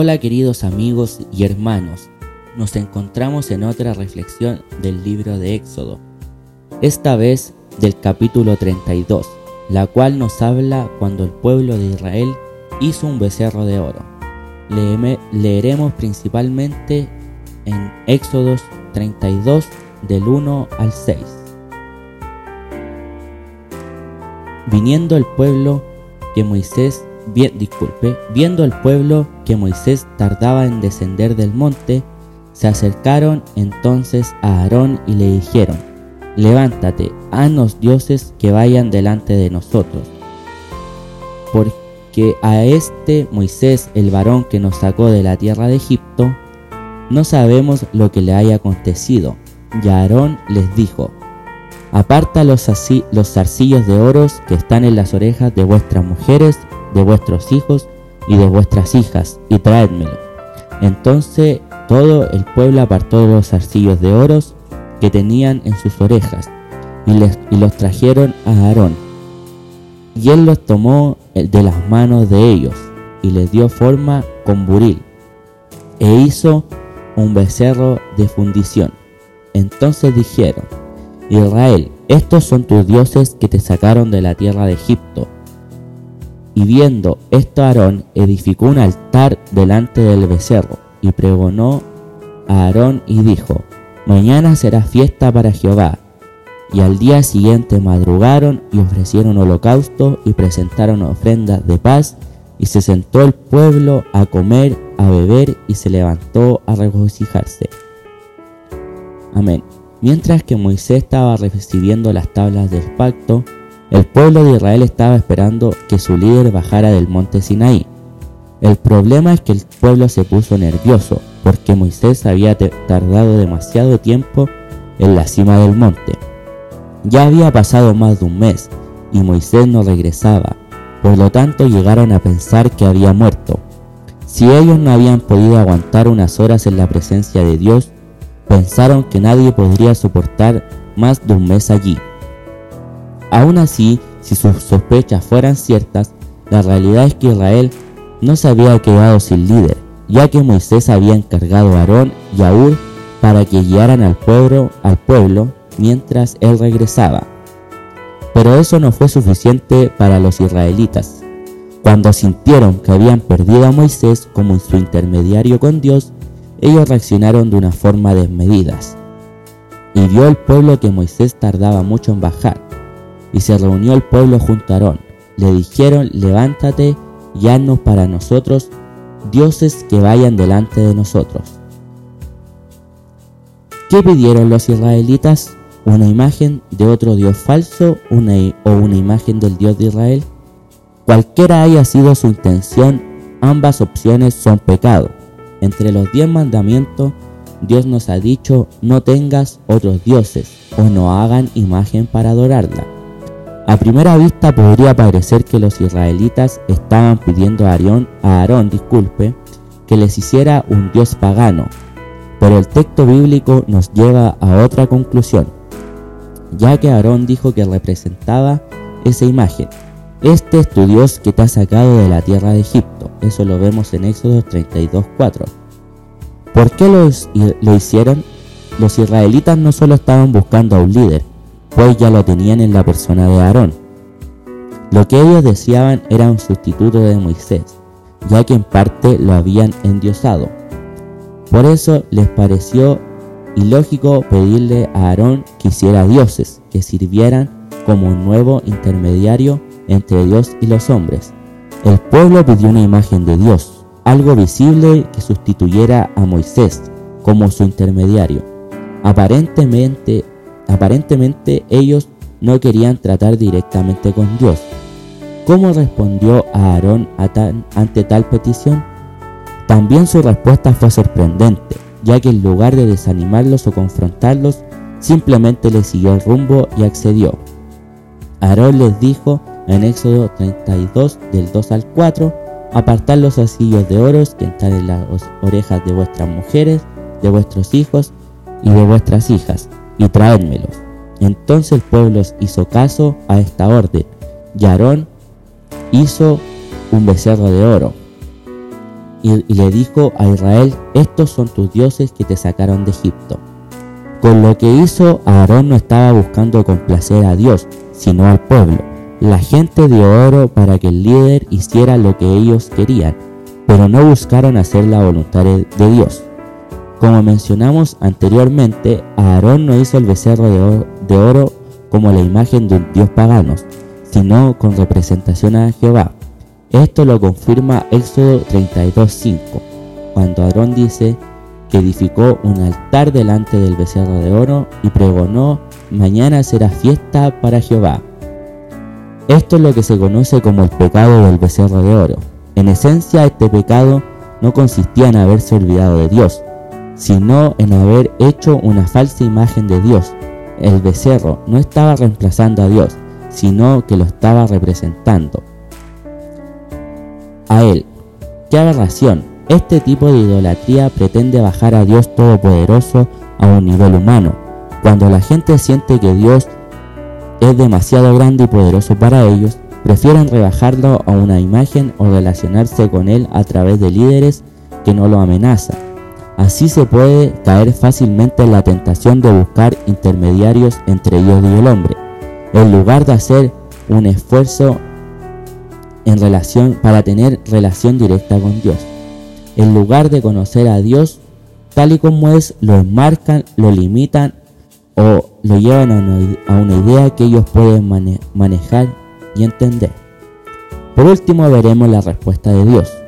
Hola queridos amigos y hermanos, nos encontramos en otra reflexión del libro de Éxodo, esta vez del capítulo 32, la cual nos habla cuando el pueblo de Israel hizo un becerro de oro. leeremos principalmente en Éxodos 32 del 1 al 6. Viniendo el pueblo que Moisés Disculpe, viendo el pueblo que Moisés tardaba en descender del monte, se acercaron entonces a Aarón y le dijeron, levántate, haznos dioses que vayan delante de nosotros. Porque a este Moisés, el varón que nos sacó de la tierra de Egipto, no sabemos lo que le haya acontecido. Y Aarón les dijo, aparta los, los zarcillos de oros que están en las orejas de vuestras mujeres de vuestros hijos y de vuestras hijas, y traédmelo. Entonces todo el pueblo apartó los arcillos de oros que tenían en sus orejas, y, les, y los trajeron a Aarón. Y él los tomó de las manos de ellos, y les dio forma con buril, e hizo un becerro de fundición. Entonces dijeron, Israel, estos son tus dioses que te sacaron de la tierra de Egipto. Y viendo esto Aarón edificó un altar delante del becerro y pregonó a Aarón y dijo, Mañana será fiesta para Jehová. Y al día siguiente madrugaron y ofrecieron holocausto y presentaron ofrendas de paz, y se sentó el pueblo a comer, a beber, y se levantó a regocijarse. Amén. Mientras que Moisés estaba recibiendo las tablas del pacto, el pueblo de Israel estaba esperando que su líder bajara del monte Sinaí. El problema es que el pueblo se puso nervioso porque Moisés había tardado demasiado tiempo en la cima del monte. Ya había pasado más de un mes y Moisés no regresaba, por lo tanto llegaron a pensar que había muerto. Si ellos no habían podido aguantar unas horas en la presencia de Dios, pensaron que nadie podría soportar más de un mes allí. Aún así, si sus sospechas fueran ciertas, la realidad es que Israel no se había quedado sin líder, ya que Moisés había encargado a Aarón y a Ur para que guiaran al pueblo, al pueblo mientras él regresaba. Pero eso no fue suficiente para los israelitas. Cuando sintieron que habían perdido a Moisés como su intermediario con Dios, ellos reaccionaron de una forma desmedida. Y vio el pueblo que Moisés tardaba mucho en bajar, y se reunió el pueblo junto a Aarón. Le dijeron, levántate y haznos para nosotros dioses que vayan delante de nosotros. ¿Qué pidieron los israelitas? ¿Una imagen de otro dios falso o una imagen del dios de Israel? Cualquiera haya sido su intención, ambas opciones son pecado. Entre los diez mandamientos, Dios nos ha dicho no tengas otros dioses o no hagan imagen para adorarla. A primera vista podría parecer que los israelitas estaban pidiendo a Aarón, a disculpe, que les hiciera un dios pagano, pero el texto bíblico nos lleva a otra conclusión, ya que Aarón dijo que representaba esa imagen. Este es tu Dios que te ha sacado de la tierra de Egipto. Eso lo vemos en Éxodo 32.4. ¿Por qué lo hicieron? Los israelitas no solo estaban buscando a un líder, pues ya lo tenían en la persona de Aarón. Lo que ellos deseaban era un sustituto de Moisés, ya que en parte lo habían endiosado. Por eso les pareció ilógico pedirle a Aarón que hiciera dioses que sirvieran como un nuevo intermediario entre Dios y los hombres. El pueblo pidió una imagen de Dios, algo visible que sustituyera a Moisés como su intermediario. Aparentemente, aparentemente ellos no querían tratar directamente con Dios. ¿Cómo respondió Aarón ante tal petición? También su respuesta fue sorprendente, ya que en lugar de desanimarlos o confrontarlos, simplemente le siguió el rumbo y accedió. Aarón les dijo en Éxodo 32 del 2 al 4, apartad los asillos de oro que están en las orejas de vuestras mujeres, de vuestros hijos y de vuestras hijas, y traédmelos. Entonces el pueblo hizo caso a esta orden, y Aarón hizo un becerro de oro. Y, y le dijo a Israel, estos son tus dioses que te sacaron de Egipto. Con lo que hizo, Aarón no estaba buscando complacer a Dios, sino al pueblo. La gente dio oro para que el líder hiciera lo que ellos querían, pero no buscaron hacer la voluntad de Dios. Como mencionamos anteriormente, Aarón no hizo el becerro de oro, como la imagen de un dios pagano, sino con representación a Jehová. Esto lo confirma Éxodo 32.5, cuando Aarón dice que edificó un altar delante del becerro de oro y pregonó, mañana será fiesta para Jehová. Esto es lo que se conoce como el pecado del becerro de oro. En esencia, este pecado no consistía en haberse olvidado de Dios, sino en haber hecho una falsa imagen de Dios. El becerro no estaba reemplazando a Dios, sino que lo estaba representando. A él. ¡Qué aberración! Este tipo de idolatría pretende bajar a Dios Todopoderoso a un nivel humano. Cuando la gente siente que Dios es demasiado grande y poderoso para ellos, prefieren rebajarlo a una imagen o relacionarse con él a través de líderes que no lo amenazan. Así se puede caer fácilmente en la tentación de buscar intermediarios entre Dios y el hombre, en lugar de hacer un esfuerzo para tener relación directa con Dios. En lugar de conocer a Dios tal y como es, lo enmarcan, lo limitan o lo llevan a una, idea que ellos pueden manejar y entender. Por último veremos la respuesta de Dios.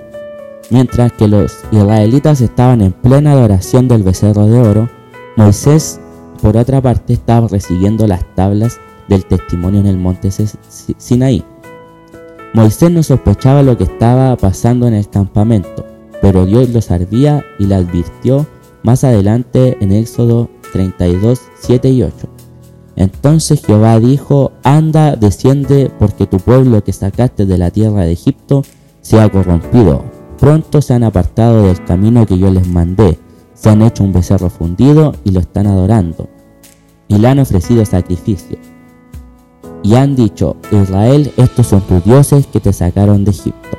Mientras que los israelitas estaban en plena adoración del becerro de oro, Moisés, por otra parte, estaba recibiendo las tablas del testimonio en el monte Sinaí. Moisés no sospechaba lo que estaba pasando en el campamento, pero Dios lo sabía y le advirtió más adelante en Éxodo 32, 7 y 8. Entonces Jehová dijo, anda, desciende, porque tu pueblo que sacaste de la tierra de Egipto se ha corrompido. Pronto se han apartado del camino que yo les mandé, se han hecho un becerro fundido y lo están adorando, y le han ofrecido sacrificio. Y han dicho, Israel, estos son tus dioses que te sacaron de Egipto.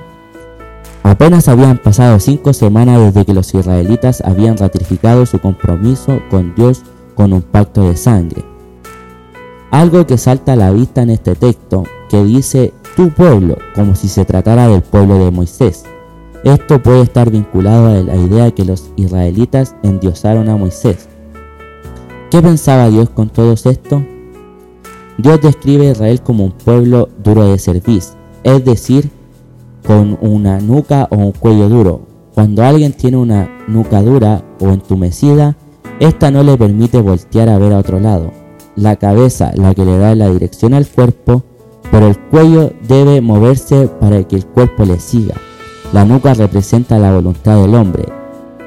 Apenas habían pasado cinco semanas desde que los israelitas habían ratificado su compromiso con Dios con un pacto de sangre. Algo que salta a la vista en este texto, que dice tu pueblo, como si se tratara del pueblo de Moisés. Esto puede estar vinculado a la idea que los israelitas endiosaron a Moisés. ¿Qué pensaba Dios con todo esto? Dios describe a Israel como un pueblo duro de servicio, es decir, con una nuca o un cuello duro. Cuando alguien tiene una nuca dura o entumecida, esta no le permite voltear a ver a otro lado. La cabeza, la que le da la dirección al cuerpo, pero el cuello debe moverse para que el cuerpo le siga. La nuca representa la voluntad del hombre.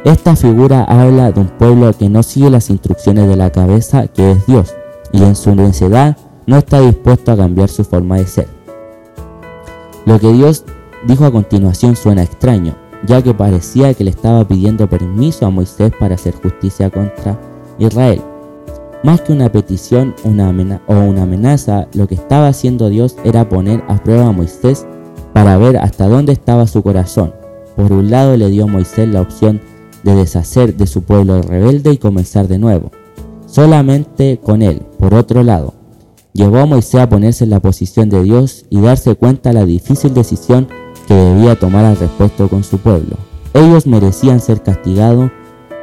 Esta figura habla de un pueblo que no sigue las instrucciones de la cabeza, que es Dios, y en su necedad no está dispuesto a cambiar su forma de ser. Lo que Dios dijo a continuación suena extraño, ya que parecía que le estaba pidiendo permiso a Moisés para hacer justicia contra Israel. Más que una petición una o una amenaza, lo que estaba haciendo Dios era poner a prueba a Moisés para ver hasta dónde estaba su corazón. Por un lado le dio a Moisés la opción de deshacer de su pueblo rebelde y comenzar de nuevo, solamente con él. Por otro lado, llevó a Moisés a ponerse en la posición de Dios y darse cuenta de la difícil decisión que debía tomar al respecto con su pueblo. Ellos merecían ser castigados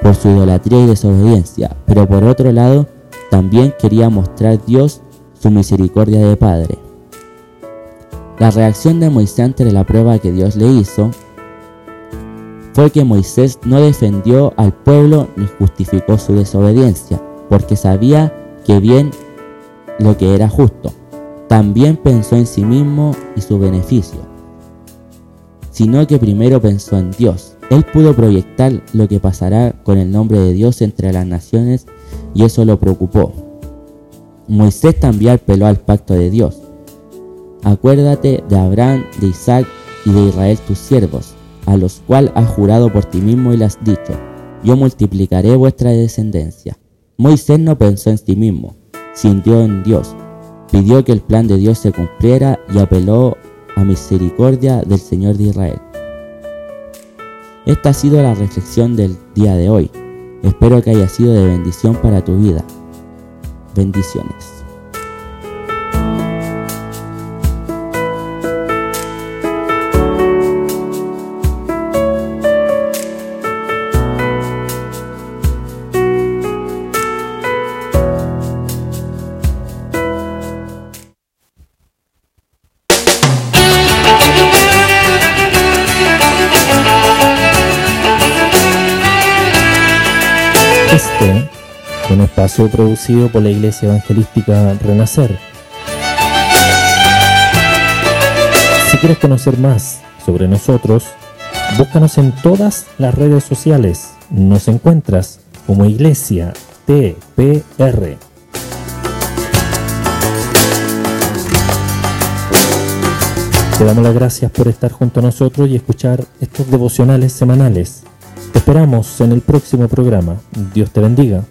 por su idolatría y desobediencia, pero por otro lado, también quería mostrar Dios su misericordia de Padre. La reacción de Moisés ante la prueba que Dios le hizo fue que Moisés no defendió al pueblo ni justificó su desobediencia, porque sabía que bien lo que era justo. También pensó en sí mismo y su beneficio, sino que primero pensó en Dios. Él pudo proyectar lo que pasará con el nombre de Dios entre las naciones y eso lo preocupó. Moisés también apeló al pacto de Dios. Acuérdate de Abraham, de Isaac y de Israel tus siervos, a los cuales has jurado por ti mismo y le has dicho, yo multiplicaré vuestra descendencia. Moisés no pensó en sí mismo, sintió en Dios, pidió que el plan de Dios se cumpliera y apeló a misericordia del Señor de Israel. Esta ha sido la reflexión del día de hoy. Espero que haya sido de bendición para tu vida. Bendiciones. Un espacio producido por la Iglesia Evangelística Renacer. Si quieres conocer más sobre nosotros, búscanos en todas las redes sociales. Nos encuentras como Iglesia TPR. Te damos las gracias por estar junto a nosotros y escuchar estos devocionales semanales. Te esperamos en el próximo programa. Dios te bendiga.